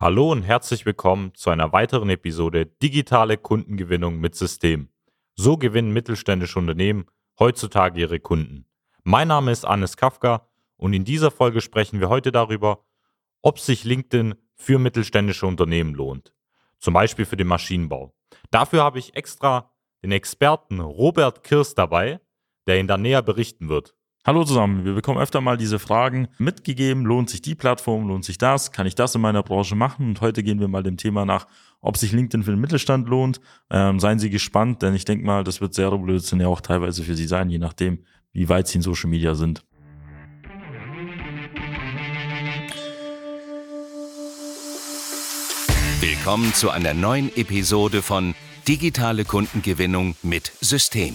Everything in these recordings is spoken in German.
Hallo und herzlich willkommen zu einer weiteren Episode Digitale Kundengewinnung mit System. So gewinnen mittelständische Unternehmen heutzutage ihre Kunden. Mein Name ist Anis Kafka und in dieser Folge sprechen wir heute darüber, ob sich LinkedIn für mittelständische Unternehmen lohnt. Zum Beispiel für den Maschinenbau. Dafür habe ich extra den Experten Robert Kirs dabei, der Ihnen da näher berichten wird. Hallo zusammen, wir bekommen öfter mal diese Fragen mitgegeben, lohnt sich die Plattform, lohnt sich das, kann ich das in meiner Branche machen? Und heute gehen wir mal dem Thema nach, ob sich LinkedIn für den Mittelstand lohnt. Ähm, seien Sie gespannt, denn ich denke mal, das wird sehr revolutionär auch teilweise für Sie sein, je nachdem, wie weit Sie in Social Media sind. Willkommen zu einer neuen Episode von Digitale Kundengewinnung mit System.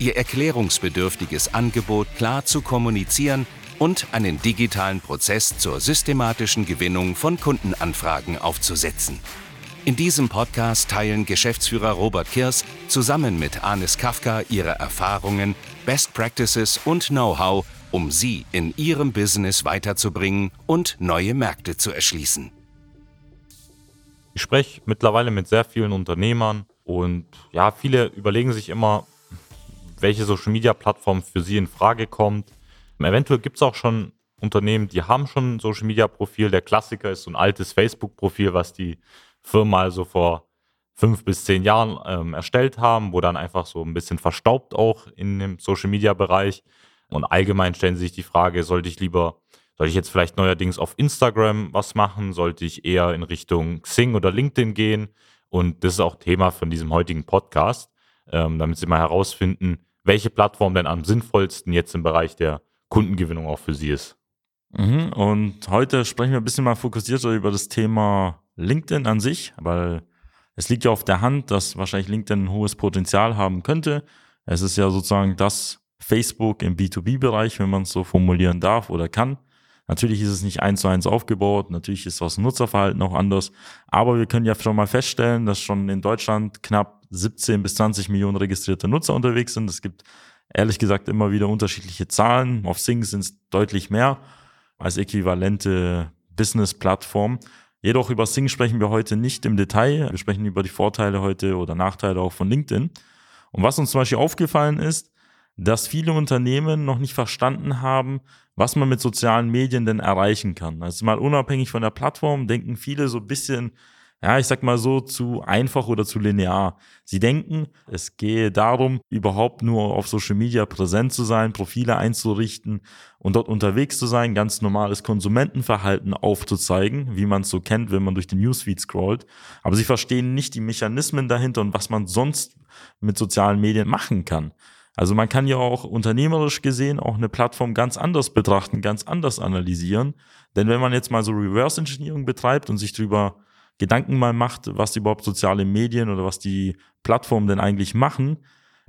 ihr erklärungsbedürftiges Angebot klar zu kommunizieren und einen digitalen Prozess zur systematischen Gewinnung von Kundenanfragen aufzusetzen. In diesem Podcast teilen Geschäftsführer Robert Kirs zusammen mit Anis Kafka ihre Erfahrungen, Best Practices und Know-how, um sie in ihrem Business weiterzubringen und neue Märkte zu erschließen. Ich spreche mittlerweile mit sehr vielen Unternehmern und ja, viele überlegen sich immer, welche Social Media Plattform für sie in Frage kommt. Eventuell gibt es auch schon Unternehmen, die haben schon ein Social Media Profil. Der Klassiker ist so ein altes Facebook Profil, was die Firma also vor fünf bis zehn Jahren ähm, erstellt haben, wo dann einfach so ein bisschen verstaubt auch in dem Social Media Bereich. Und allgemein stellen sie sich die Frage, sollte ich lieber, sollte ich jetzt vielleicht neuerdings auf Instagram was machen? Sollte ich eher in Richtung Xing oder LinkedIn gehen? Und das ist auch Thema von diesem heutigen Podcast, ähm, damit Sie mal herausfinden, welche Plattform denn am sinnvollsten jetzt im Bereich der Kundengewinnung auch für Sie ist. Mhm. Und heute sprechen wir ein bisschen mal fokussierter über das Thema LinkedIn an sich, weil es liegt ja auf der Hand, dass wahrscheinlich LinkedIn ein hohes Potenzial haben könnte. Es ist ja sozusagen das Facebook im B2B-Bereich, wenn man es so formulieren darf oder kann. Natürlich ist es nicht eins zu eins aufgebaut, natürlich ist das Nutzerverhalten auch anders, aber wir können ja schon mal feststellen, dass schon in Deutschland knapp 17 bis 20 Millionen registrierte Nutzer unterwegs sind. Es gibt ehrlich gesagt immer wieder unterschiedliche Zahlen. Auf Sing sind es deutlich mehr als äquivalente Business-Plattform. Jedoch über Sing sprechen wir heute nicht im Detail. Wir sprechen über die Vorteile heute oder Nachteile auch von LinkedIn. Und was uns zum Beispiel aufgefallen ist, dass viele Unternehmen noch nicht verstanden haben, was man mit sozialen Medien denn erreichen kann. Also mal unabhängig von der Plattform denken viele so ein bisschen, ja, ich sag mal so, zu einfach oder zu linear. Sie denken, es gehe darum, überhaupt nur auf Social Media präsent zu sein, Profile einzurichten und dort unterwegs zu sein, ganz normales Konsumentenverhalten aufzuzeigen, wie man es so kennt, wenn man durch den Newsfeed scrollt. Aber sie verstehen nicht die Mechanismen dahinter und was man sonst mit sozialen Medien machen kann. Also man kann ja auch unternehmerisch gesehen auch eine Plattform ganz anders betrachten, ganz anders analysieren. Denn wenn man jetzt mal so Reverse Engineering betreibt und sich drüber Gedanken mal macht, was überhaupt soziale Medien oder was die Plattformen denn eigentlich machen,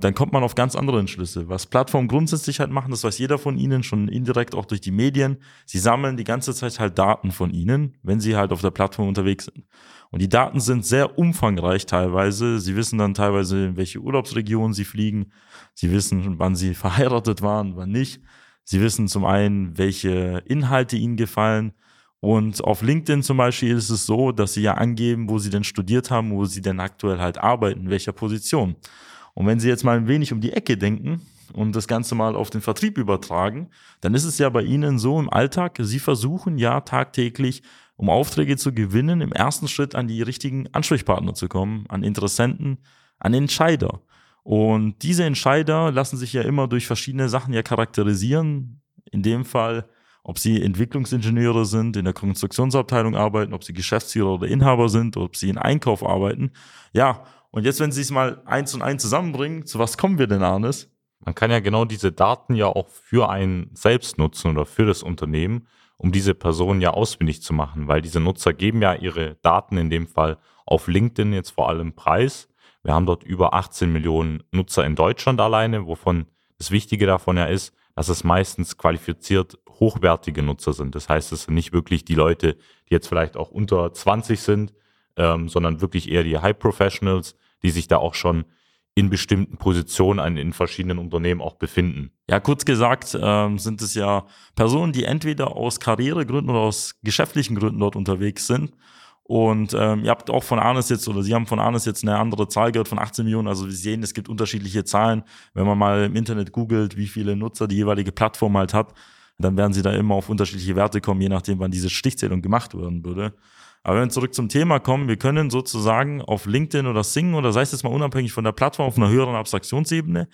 dann kommt man auf ganz andere Entschlüsse. Was Plattformen grundsätzlich halt machen, das weiß jeder von ihnen, schon indirekt auch durch die Medien. Sie sammeln die ganze Zeit halt Daten von ihnen, wenn sie halt auf der Plattform unterwegs sind. Und die Daten sind sehr umfangreich teilweise. Sie wissen dann teilweise, in welche Urlaubsregion sie fliegen. Sie wissen, wann sie verheiratet waren, wann nicht. Sie wissen zum einen, welche Inhalte ihnen gefallen. Und auf LinkedIn zum Beispiel ist es so, dass sie ja angeben, wo sie denn studiert haben, wo sie denn aktuell halt arbeiten, in welcher Position. Und wenn sie jetzt mal ein wenig um die Ecke denken und das Ganze mal auf den Vertrieb übertragen, dann ist es ja bei ihnen so im Alltag, sie versuchen ja tagtäglich, um Aufträge zu gewinnen, im ersten Schritt an die richtigen Ansprechpartner zu kommen, an Interessenten, an Entscheider. Und diese Entscheider lassen sich ja immer durch verschiedene Sachen ja charakterisieren. In dem Fall ob sie Entwicklungsingenieure sind, in der Konstruktionsabteilung arbeiten, ob sie Geschäftsführer oder Inhaber sind, ob sie in Einkauf arbeiten. Ja, und jetzt, wenn sie es mal eins und eins zusammenbringen, zu was kommen wir denn, Arnes? Man kann ja genau diese Daten ja auch für einen selbst nutzen oder für das Unternehmen, um diese Person ja ausfindig zu machen, weil diese Nutzer geben ja ihre Daten in dem Fall auf LinkedIn jetzt vor allem preis. Wir haben dort über 18 Millionen Nutzer in Deutschland alleine, wovon das Wichtige davon ja ist, dass es meistens qualifiziert hochwertige Nutzer sind. Das heißt, es sind nicht wirklich die Leute, die jetzt vielleicht auch unter 20 sind, ähm, sondern wirklich eher die High Professionals, die sich da auch schon in bestimmten Positionen in verschiedenen Unternehmen auch befinden. Ja, kurz gesagt ähm, sind es ja Personen, die entweder aus Karrieregründen oder aus geschäftlichen Gründen dort unterwegs sind. Und ähm, ihr habt auch von Arnes jetzt, oder Sie haben von Arnes jetzt eine andere Zahl gehört von 18 Millionen. Also wir sehen, es gibt unterschiedliche Zahlen. Wenn man mal im Internet googelt, wie viele Nutzer die jeweilige Plattform halt hat, dann werden Sie da immer auf unterschiedliche Werte kommen, je nachdem, wann diese Stichzählung gemacht werden würde. Aber wenn wir zurück zum Thema kommen, wir können sozusagen auf LinkedIn oder Sing oder sei es jetzt mal unabhängig von der Plattform auf einer höheren Abstraktionsebene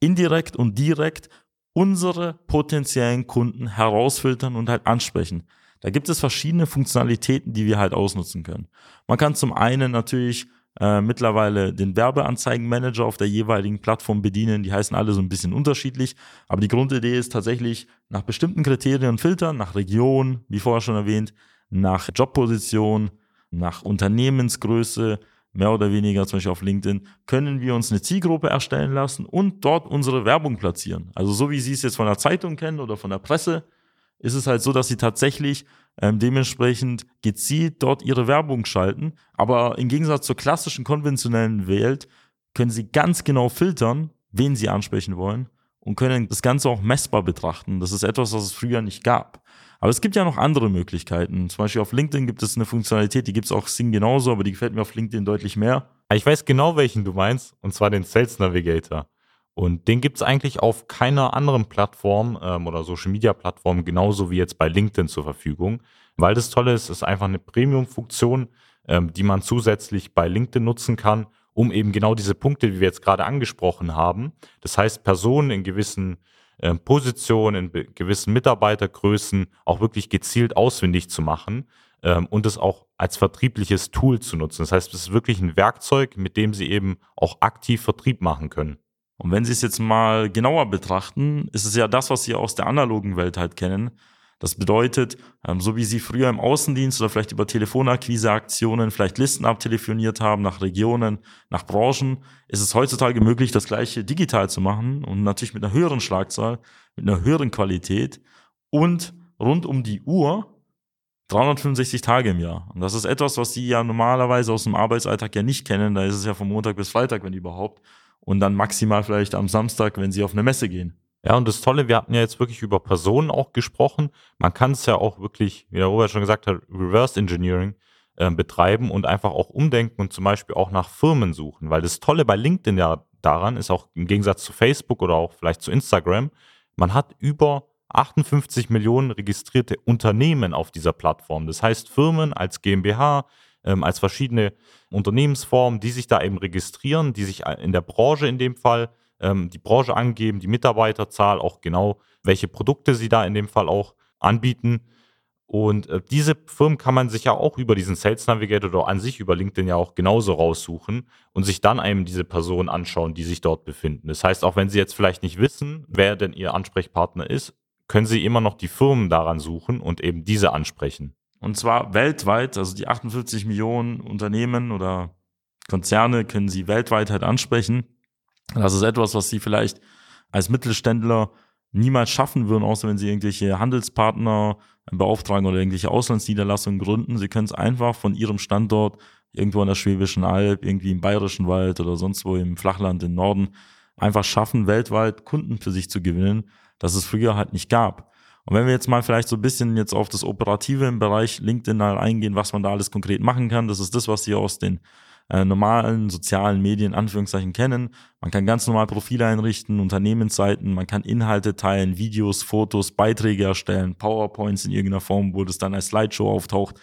indirekt und direkt unsere potenziellen Kunden herausfiltern und halt ansprechen. Da gibt es verschiedene Funktionalitäten, die wir halt ausnutzen können. Man kann zum einen natürlich äh, mittlerweile den Werbeanzeigenmanager auf der jeweiligen Plattform bedienen. Die heißen alle so ein bisschen unterschiedlich. Aber die Grundidee ist tatsächlich nach bestimmten Kriterien filtern, nach Region, wie vorher schon erwähnt, nach Jobposition, nach Unternehmensgröße, mehr oder weniger zum Beispiel auf LinkedIn, können wir uns eine Zielgruppe erstellen lassen und dort unsere Werbung platzieren. Also so wie Sie es jetzt von der Zeitung kennen oder von der Presse, ist es halt so, dass Sie tatsächlich ähm, dementsprechend gezielt dort Ihre Werbung schalten. Aber im Gegensatz zur klassischen konventionellen Welt können Sie ganz genau filtern, wen Sie ansprechen wollen und können das Ganze auch messbar betrachten. Das ist etwas, was es früher nicht gab. Aber es gibt ja noch andere Möglichkeiten. Zum Beispiel auf LinkedIn gibt es eine Funktionalität, die gibt es auch Sing genauso, aber die gefällt mir auf LinkedIn deutlich mehr. Ich weiß genau, welchen du meinst, und zwar den Sales Navigator. Und den gibt es eigentlich auf keiner anderen Plattform ähm, oder Social Media Plattform genauso wie jetzt bei LinkedIn zur Verfügung. Weil das Tolle ist, ist einfach eine Premium-Funktion, ähm, die man zusätzlich bei LinkedIn nutzen kann, um eben genau diese Punkte, die wir jetzt gerade angesprochen haben. Das heißt, Personen in gewissen Positionen, in gewissen Mitarbeitergrößen auch wirklich gezielt ausfindig zu machen ähm, und es auch als vertriebliches Tool zu nutzen. Das heißt, es ist wirklich ein Werkzeug, mit dem Sie eben auch aktiv Vertrieb machen können. Und wenn Sie es jetzt mal genauer betrachten, ist es ja das, was Sie aus der analogen Welt halt kennen. Das bedeutet, ähm, so wie Sie früher im Außendienst oder vielleicht über Telefonakquiseaktionen vielleicht Listen abtelefoniert haben nach Regionen, nach Branchen, ist es heutzutage möglich, das gleiche digital zu machen und natürlich mit einer höheren Schlagzahl, mit einer höheren Qualität und rund um die Uhr 365 Tage im Jahr. Und das ist etwas, was Sie ja normalerweise aus dem Arbeitsalltag ja nicht kennen. Da ist es ja von Montag bis Freitag, wenn überhaupt. Und dann maximal vielleicht am Samstag, wenn Sie auf eine Messe gehen. Ja, und das Tolle, wir hatten ja jetzt wirklich über Personen auch gesprochen. Man kann es ja auch wirklich, wie der Robert schon gesagt hat, Reverse Engineering äh, betreiben und einfach auch umdenken und zum Beispiel auch nach Firmen suchen. Weil das Tolle bei LinkedIn ja daran ist, auch im Gegensatz zu Facebook oder auch vielleicht zu Instagram, man hat über 58 Millionen registrierte Unternehmen auf dieser Plattform. Das heißt Firmen als GmbH, ähm, als verschiedene Unternehmensformen, die sich da eben registrieren, die sich in der Branche in dem Fall ähm, die Branche angeben, die Mitarbeiterzahl, auch genau, welche Produkte sie da in dem Fall auch anbieten. Und äh, diese Firmen kann man sich ja auch über diesen Sales Navigator oder an sich über LinkedIn ja auch genauso raussuchen und sich dann einem diese Personen anschauen, die sich dort befinden. Das heißt, auch wenn Sie jetzt vielleicht nicht wissen, wer denn Ihr Ansprechpartner ist, können Sie immer noch die Firmen daran suchen und eben diese ansprechen. Und zwar weltweit, also die 48 Millionen Unternehmen oder Konzerne können Sie weltweit halt ansprechen. Das ist etwas, was sie vielleicht als Mittelständler niemals schaffen würden, außer wenn sie irgendwelche Handelspartner beauftragen oder irgendwelche Auslandsniederlassungen gründen. Sie können es einfach von ihrem Standort irgendwo in der Schwäbischen Alb, irgendwie im Bayerischen Wald oder sonst wo im Flachland im Norden einfach schaffen, weltweit Kunden für sich zu gewinnen, das es früher halt nicht gab. Und wenn wir jetzt mal vielleicht so ein bisschen jetzt auf das Operative im Bereich LinkedIn eingehen, was man da alles konkret machen kann, das ist das, was Sie aus den äh, normalen sozialen Medien Anführungszeichen kennen. Man kann ganz normal Profile einrichten, Unternehmensseiten, man kann Inhalte teilen, Videos, Fotos, Beiträge erstellen, PowerPoints in irgendeiner Form, wo das dann als Slideshow auftaucht.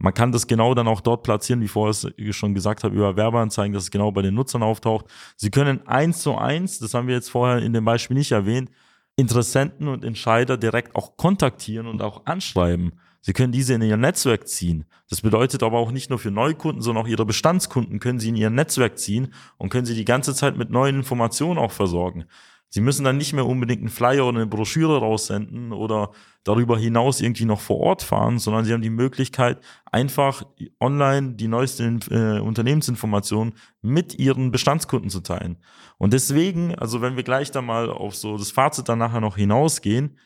Man kann das genau dann auch dort platzieren, wie vorher ich schon gesagt habe, über Werbeanzeigen, dass es genau bei den Nutzern auftaucht. Sie können eins zu eins, das haben wir jetzt vorher in dem Beispiel nicht erwähnt, Interessenten und Entscheider direkt auch kontaktieren und auch anschreiben. Sie können diese in ihr Netzwerk ziehen. Das bedeutet aber auch nicht nur für Neukunden, sondern auch ihre Bestandskunden können sie in ihr Netzwerk ziehen und können sie die ganze Zeit mit neuen Informationen auch versorgen. Sie müssen dann nicht mehr unbedingt einen Flyer oder eine Broschüre raussenden oder darüber hinaus irgendwie noch vor Ort fahren, sondern sie haben die Möglichkeit, einfach online die neuesten äh, Unternehmensinformationen mit ihren Bestandskunden zu teilen. Und deswegen, also wenn wir gleich da mal auf so das Fazit dann nachher noch hinausgehen,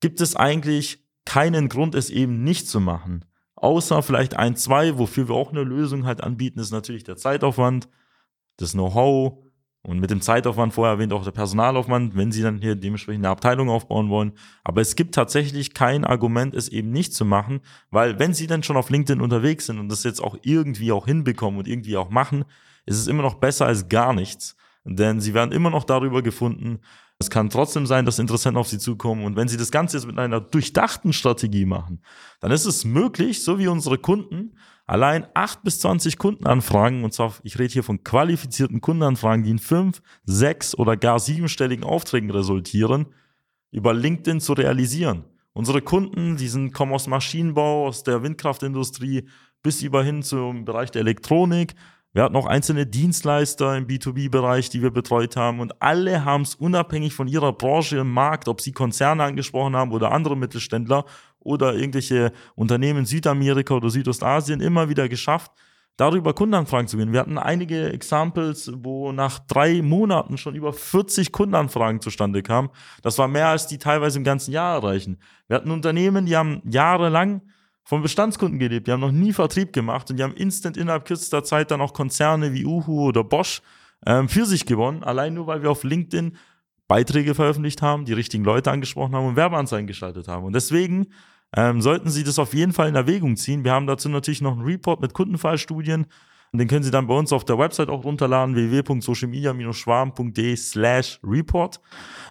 gibt es eigentlich keinen Grund, es eben nicht zu machen. Außer vielleicht ein, zwei, wofür wir auch eine Lösung halt anbieten, ist natürlich der Zeitaufwand, das Know-how, und mit dem Zeitaufwand vorher erwähnt auch der Personalaufwand, wenn Sie dann hier dementsprechend eine Abteilung aufbauen wollen. Aber es gibt tatsächlich kein Argument, es eben nicht zu machen, weil wenn Sie dann schon auf LinkedIn unterwegs sind und das jetzt auch irgendwie auch hinbekommen und irgendwie auch machen, ist es immer noch besser als gar nichts. Denn Sie werden immer noch darüber gefunden. Es kann trotzdem sein, dass Interessenten auf Sie zukommen. Und wenn Sie das Ganze jetzt mit einer durchdachten Strategie machen, dann ist es möglich, so wie unsere Kunden, allein 8 bis 20 Kundenanfragen, und zwar, ich rede hier von qualifizierten Kundenanfragen, die in 5, 6 oder gar siebenstelligen Aufträgen resultieren, über LinkedIn zu realisieren. Unsere Kunden, die sind, kommen aus Maschinenbau, aus der Windkraftindustrie bis über hin zum Bereich der Elektronik. Wir hatten auch einzelne Dienstleister im B2B-Bereich, die wir betreut haben und alle haben es unabhängig von ihrer Branche im Markt, ob sie Konzerne angesprochen haben oder andere Mittelständler oder irgendwelche Unternehmen in Südamerika oder Südostasien immer wieder geschafft, darüber Kundenanfragen zu gewinnen. Wir hatten einige Examples, wo nach drei Monaten schon über 40 Kundenanfragen zustande kamen. Das war mehr als die teilweise im ganzen Jahr erreichen. Wir hatten Unternehmen, die haben jahrelang von Bestandskunden gelebt, die haben noch nie Vertrieb gemacht und die haben instant innerhalb kürzester Zeit dann auch Konzerne wie Uhu oder Bosch ähm, für sich gewonnen, allein nur weil wir auf LinkedIn Beiträge veröffentlicht haben, die richtigen Leute angesprochen haben und Werbeanzeigen geschaltet haben. Und deswegen ähm, sollten Sie das auf jeden Fall in Erwägung ziehen. Wir haben dazu natürlich noch einen Report mit Kundenfallstudien. Und den können Sie dann bei uns auf der Website auch runterladen, www.socialmedia-schwarm.de slash report.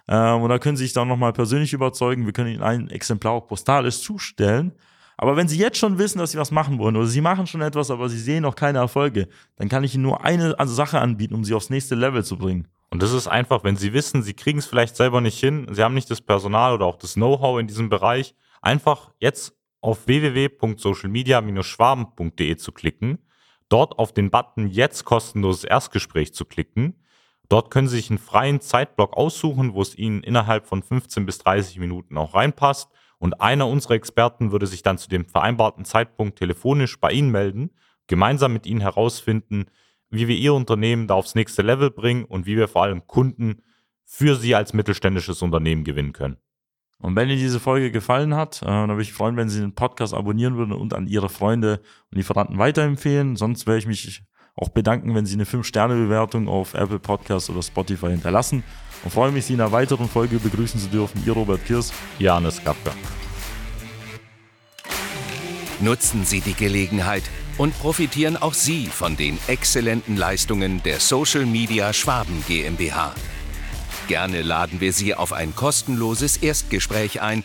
Ähm, und da können Sie sich dann nochmal persönlich überzeugen. Wir können Ihnen ein Exemplar auch postalisch zustellen. Aber wenn Sie jetzt schon wissen, dass Sie was machen wollen oder Sie machen schon etwas, aber Sie sehen noch keine Erfolge, dann kann ich Ihnen nur eine Sache anbieten, um Sie aufs nächste Level zu bringen. Und das ist einfach, wenn Sie wissen, Sie kriegen es vielleicht selber nicht hin, Sie haben nicht das Personal oder auch das Know-how in diesem Bereich, einfach jetzt auf www.socialmedia-schwaben.de zu klicken, dort auf den Button Jetzt kostenloses Erstgespräch zu klicken. Dort können Sie sich einen freien Zeitblock aussuchen, wo es Ihnen innerhalb von 15 bis 30 Minuten auch reinpasst. Und einer unserer Experten würde sich dann zu dem vereinbarten Zeitpunkt telefonisch bei Ihnen melden, gemeinsam mit Ihnen herausfinden, wie wir Ihr Unternehmen da aufs nächste Level bringen und wie wir vor allem Kunden für Sie als mittelständisches Unternehmen gewinnen können. Und wenn Ihnen diese Folge gefallen hat, äh, dann würde ich freuen, wenn Sie den Podcast abonnieren würden und an Ihre Freunde und Lieferanten weiterempfehlen. Sonst werde ich mich auch bedanken, wenn Sie eine 5-Sterne-Bewertung auf Apple Podcasts oder Spotify hinterlassen. Und freue mich, Sie in einer weiteren Folge begrüßen zu dürfen. Ihr Robert Kirs. Janis Kapka. Nutzen Sie die Gelegenheit und profitieren auch Sie von den exzellenten Leistungen der Social Media Schwaben GmbH. Gerne laden wir Sie auf ein kostenloses Erstgespräch ein,